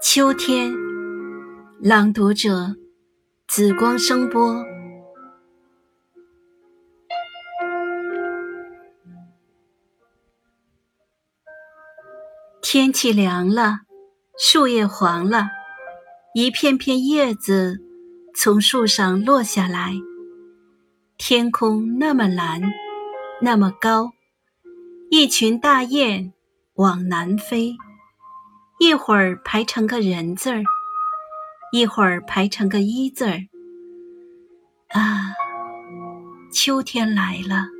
秋天，朗读者：紫光声波。天气凉了，树叶黄了，一片片叶子从树上落下来。天空那么蓝，那么高，一群大雁往南飞。一会儿排成个人字儿，一会儿排成个一字儿。啊，秋天来了。